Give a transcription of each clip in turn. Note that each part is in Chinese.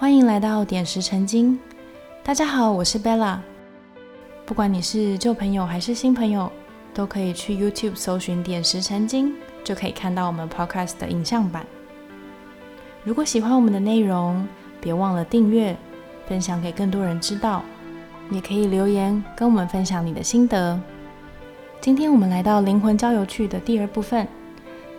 欢迎来到点石成金。大家好，我是 Bella。不管你是旧朋友还是新朋友，都可以去 YouTube 搜寻“点石成金”，就可以看到我们 Podcast 的影像版。如果喜欢我们的内容，别忘了订阅、分享给更多人知道。也可以留言跟我们分享你的心得。今天我们来到灵魂郊游去的第二部分。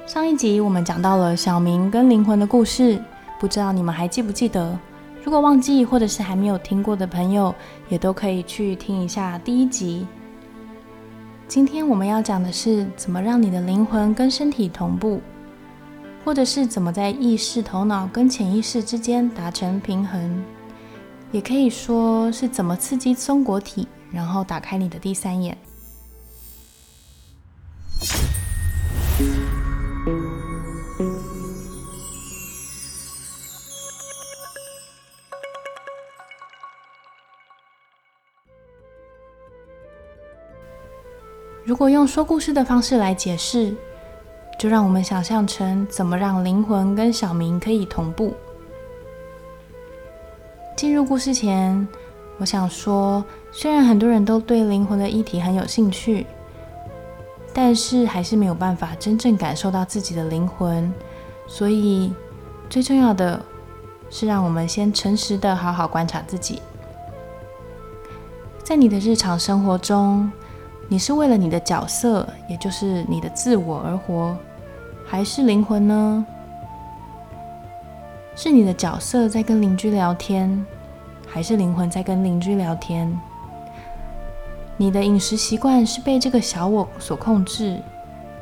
上一集我们讲到了小明跟灵魂的故事，不知道你们还记不记得？如果忘记或者是还没有听过的朋友，也都可以去听一下第一集。今天我们要讲的是怎么让你的灵魂跟身体同步，或者是怎么在意识、头脑跟潜意识之间达成平衡。也可以说是怎么刺激松果体，然后打开你的第三眼。如果用说故事的方式来解释，就让我们想象成怎么让灵魂跟小明可以同步。进入故事前，我想说，虽然很多人都对灵魂的议题很有兴趣，但是还是没有办法真正感受到自己的灵魂。所以，最重要的是让我们先诚实的好好观察自己。在你的日常生活中，你是为了你的角色，也就是你的自我而活，还是灵魂呢？是你的角色在跟邻居聊天，还是灵魂在跟邻居聊天？你的饮食习惯是被这个小我所控制，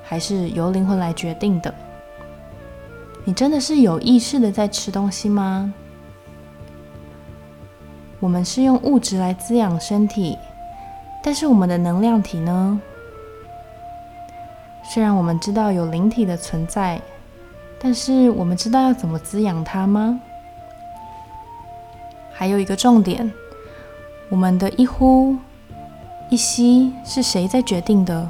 还是由灵魂来决定的？你真的是有意识的在吃东西吗？我们是用物质来滋养身体，但是我们的能量体呢？虽然我们知道有灵体的存在。但是我们知道要怎么滋养它吗？还有一个重点，我们的一呼一吸是谁在决定的？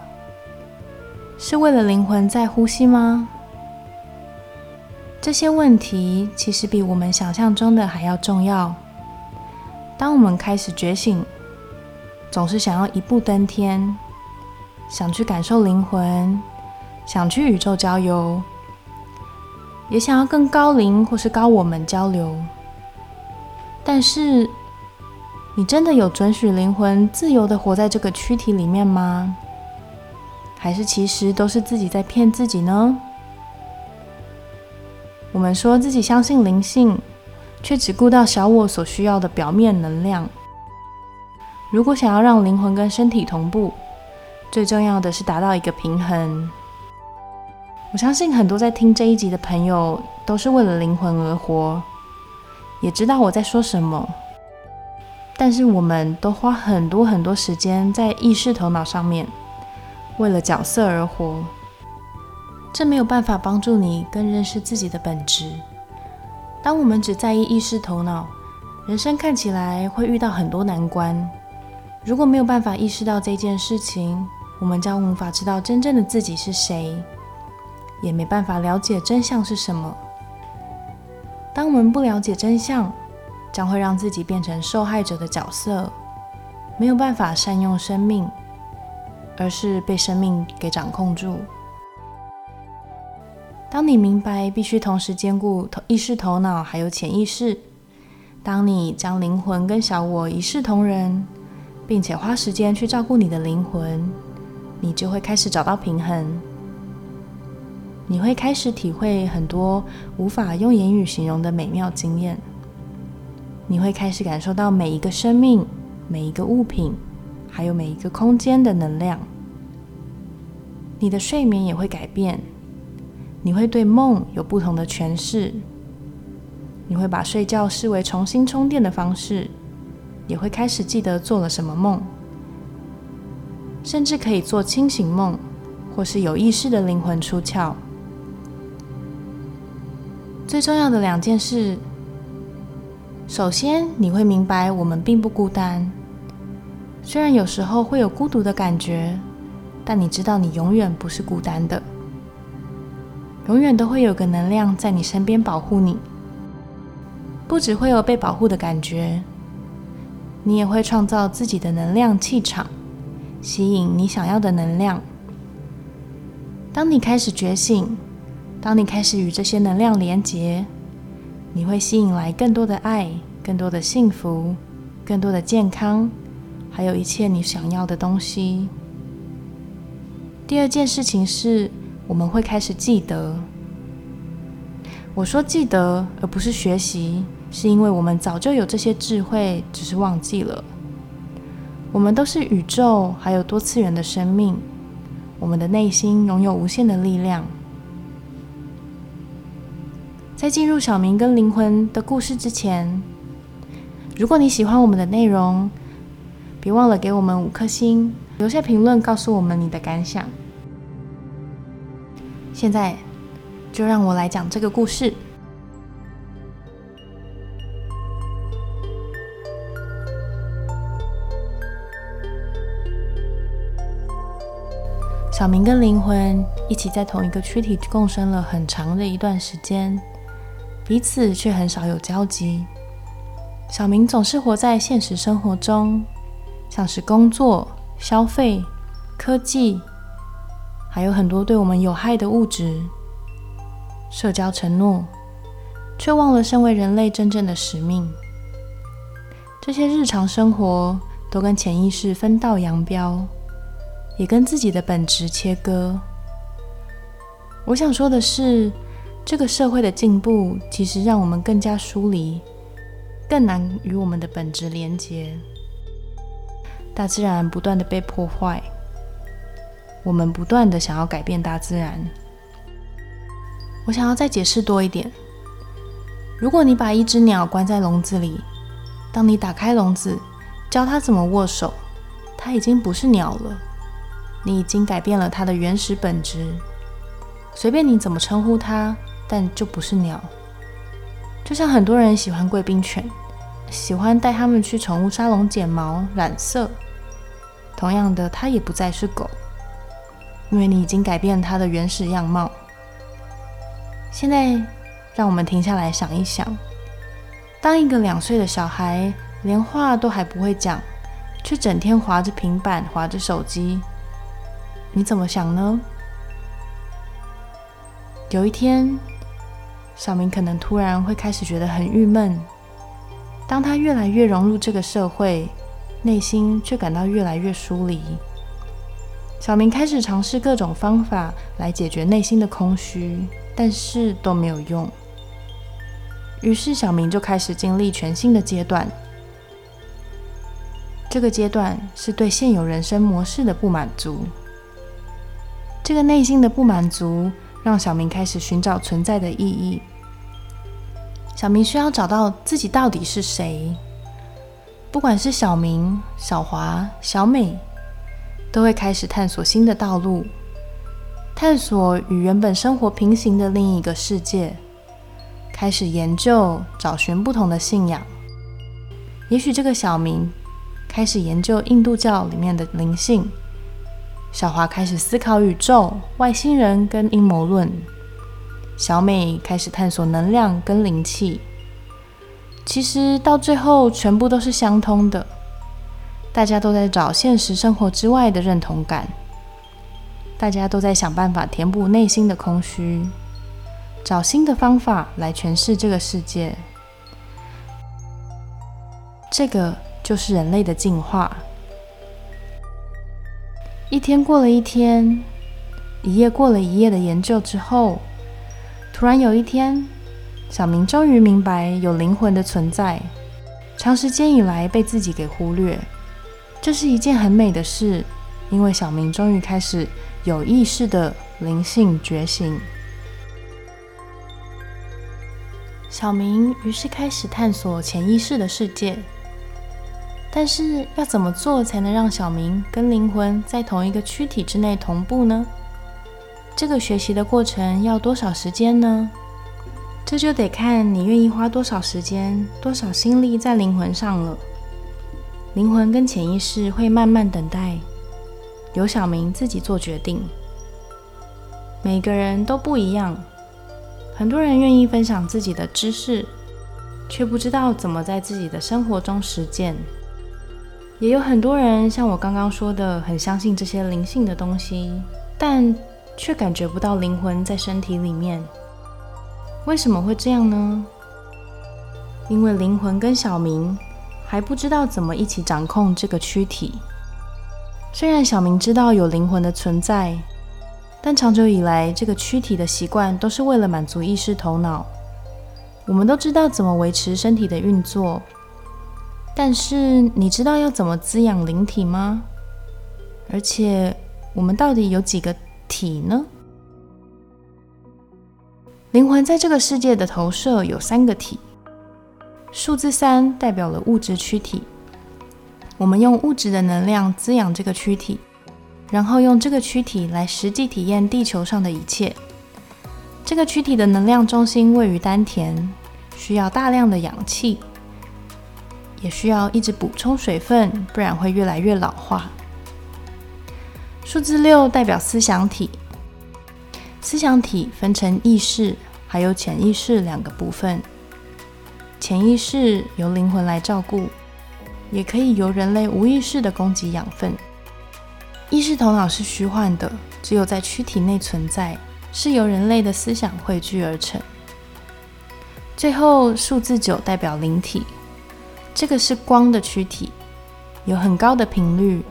是为了灵魂在呼吸吗？这些问题其实比我们想象中的还要重要。当我们开始觉醒，总是想要一步登天，想去感受灵魂，想去宇宙郊游。也想要跟高龄或是高我们交流，但是你真的有准许灵魂自由的活在这个躯体里面吗？还是其实都是自己在骗自己呢？我们说自己相信灵性，却只顾到小我所需要的表面能量。如果想要让灵魂跟身体同步，最重要的是达到一个平衡。我相信很多在听这一集的朋友都是为了灵魂而活，也知道我在说什么。但是我们都花很多很多时间在意识头脑上面，为了角色而活，这没有办法帮助你更认识自己的本质。当我们只在意意识头脑，人生看起来会遇到很多难关。如果没有办法意识到这件事情，我们将无法知道真正的自己是谁。也没办法了解真相是什么。当我们不了解真相，将会让自己变成受害者的角色，没有办法善用生命，而是被生命给掌控住。当你明白必须同时兼顾意识、头脑还有潜意识，当你将灵魂跟小我一视同仁，并且花时间去照顾你的灵魂，你就会开始找到平衡。你会开始体会很多无法用言语形容的美妙经验。你会开始感受到每一个生命、每一个物品，还有每一个空间的能量。你的睡眠也会改变。你会对梦有不同的诠释。你会把睡觉视为重新充电的方式，也会开始记得做了什么梦，甚至可以做清醒梦，或是有意识的灵魂出窍。最重要的两件事，首先你会明白我们并不孤单。虽然有时候会有孤独的感觉，但你知道你永远不是孤单的，永远都会有个能量在你身边保护你。不只会有被保护的感觉，你也会创造自己的能量气场，吸引你想要的能量。当你开始觉醒，当你开始与这些能量连结，你会吸引来更多的爱、更多的幸福、更多的健康，还有一切你想要的东西。第二件事情是，我们会开始记得。我说记得，而不是学习，是因为我们早就有这些智慧，只是忘记了。我们都是宇宙，还有多次元的生命，我们的内心拥有无限的力量。在进入小明跟灵魂的故事之前，如果你喜欢我们的内容，别忘了给我们五颗星，留下评论告诉我们你的感想。现在就让我来讲这个故事。小明跟灵魂一起在同一个躯体共生了很长的一段时间。彼此却很少有交集。小明总是活在现实生活中，像是工作、消费、科技，还有很多对我们有害的物质、社交承诺，却忘了身为人类真正的使命。这些日常生活都跟潜意识分道扬镳，也跟自己的本质切割。我想说的是。这个社会的进步，其实让我们更加疏离，更难与我们的本质连接。大自然不断的被破坏，我们不断的想要改变大自然。我想要再解释多一点：如果你把一只鸟关在笼子里，当你打开笼子，教它怎么握手，它已经不是鸟了。你已经改变了它的原始本质，随便你怎么称呼它。但就不是鸟，就像很多人喜欢贵宾犬，喜欢带它们去宠物沙龙剪毛、染色。同样的，它也不再是狗，因为你已经改变它的原始样貌。现在，让我们停下来想一想：当一个两岁的小孩连话都还不会讲，却整天划着平板、划着手机，你怎么想呢？有一天。小明可能突然会开始觉得很郁闷。当他越来越融入这个社会，内心却感到越来越疏离。小明开始尝试各种方法来解决内心的空虚，但是都没有用。于是，小明就开始经历全新的阶段。这个阶段是对现有人生模式的不满足。这个内心的不满足。让小明开始寻找存在的意义。小明需要找到自己到底是谁。不管是小明、小华、小美，都会开始探索新的道路，探索与原本生活平行的另一个世界，开始研究、找寻不同的信仰。也许这个小明开始研究印度教里面的灵性。小华开始思考宇宙、外星人跟阴谋论，小美开始探索能量跟灵气。其实到最后，全部都是相通的。大家都在找现实生活之外的认同感，大家都在想办法填补内心的空虚，找新的方法来诠释这个世界。这个就是人类的进化。一天过了一天，一夜过了一夜的研究之后，突然有一天，小明终于明白有灵魂的存在，长时间以来被自己给忽略。这是一件很美的事，因为小明终于开始有意识的灵性觉醒。小明于是开始探索潜意识的世界。但是要怎么做才能让小明跟灵魂在同一个躯体之内同步呢？这个学习的过程要多少时间呢？这就得看你愿意花多少时间、多少心力在灵魂上了。灵魂跟潜意识会慢慢等待，由小明自己做决定。每个人都不一样，很多人愿意分享自己的知识，却不知道怎么在自己的生活中实践。也有很多人像我刚刚说的，很相信这些灵性的东西，但却感觉不到灵魂在身体里面。为什么会这样呢？因为灵魂跟小明还不知道怎么一起掌控这个躯体。虽然小明知道有灵魂的存在，但长久以来，这个躯体的习惯都是为了满足意识头脑。我们都知道怎么维持身体的运作，但是你知道要怎么滋养灵体吗？而且，我们到底有几个体呢？灵魂在这个世界的投射有三个体，数字三代表了物质躯体。我们用物质的能量滋养这个躯体，然后用这个躯体来实际体验地球上的一切。这个躯体的能量中心位于丹田，需要大量的氧气，也需要一直补充水分，不然会越来越老化。数字六代表思想体，思想体分成意识还有潜意识两个部分，潜意识由灵魂来照顾。也可以由人类无意识的供给养分。意识头脑是虚幻的，只有在躯体内存在，是由人类的思想汇聚而成。最后数字九代表灵体，这个是光的躯体，有很高的频率，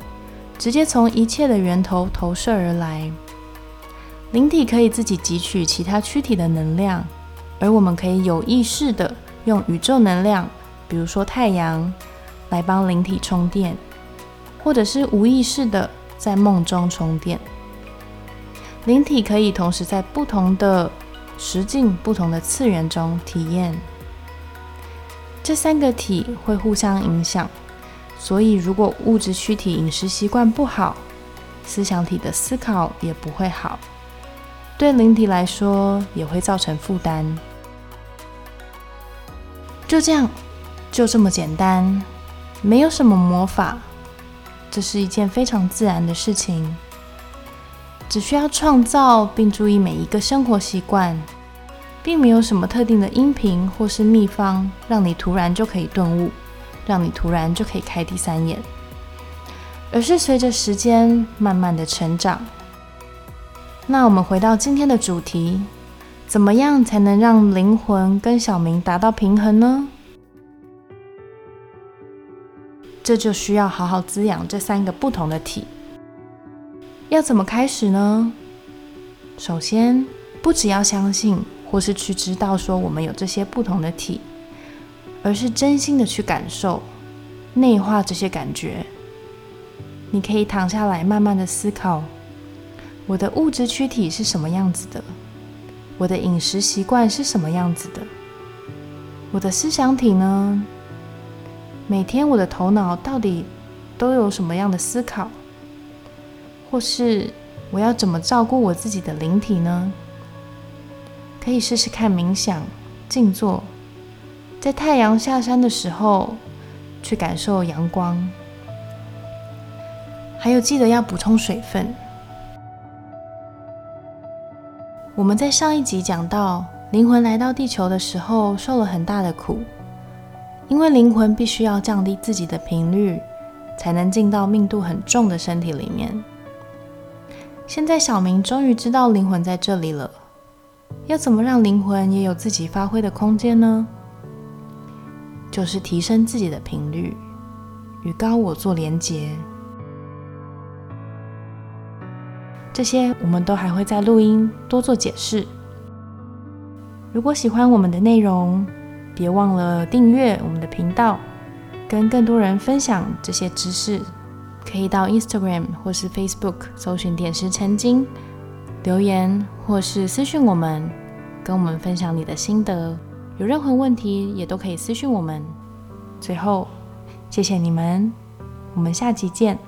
直接从一切的源头投射而来。灵体可以自己汲取其他躯体的能量，而我们可以有意识的用宇宙能量，比如说太阳。来帮灵体充电，或者是无意识的在梦中充电。灵体可以同时在不同的实境、不同的次元中体验。这三个体会互相影响，所以如果物质躯体饮食习惯不好，思想体的思考也不会好，对灵体来说也会造成负担。就这样，就这么简单。没有什么魔法，这是一件非常自然的事情。只需要创造并注意每一个生活习惯，并没有什么特定的音频或是秘方，让你突然就可以顿悟，让你突然就可以开第三眼，而是随着时间慢慢的成长。那我们回到今天的主题，怎么样才能让灵魂跟小明达到平衡呢？这就需要好好滋养这三个不同的体。要怎么开始呢？首先，不只要相信或是去知道说我们有这些不同的体，而是真心的去感受、内化这些感觉。你可以躺下来，慢慢的思考：我的物质躯体是什么样子的？我的饮食习惯是什么样子的？我的思想体呢？每天我的头脑到底都有什么样的思考，或是我要怎么照顾我自己的灵体呢？可以试试看冥想、静坐，在太阳下山的时候去感受阳光，还有记得要补充水分。我们在上一集讲到，灵魂来到地球的时候受了很大的苦。因为灵魂必须要降低自己的频率，才能进到命度很重的身体里面。现在小明终于知道灵魂在这里了，要怎么让灵魂也有自己发挥的空间呢？就是提升自己的频率，与高我做连结。这些我们都还会在录音多做解释。如果喜欢我们的内容，别忘了订阅我们的频道，跟更多人分享这些知识。可以到 Instagram 或是 Facebook 搜寻“点石成金”，留言或是私讯我们，跟我们分享你的心得。有任何问题也都可以私讯我们。最后，谢谢你们，我们下集见。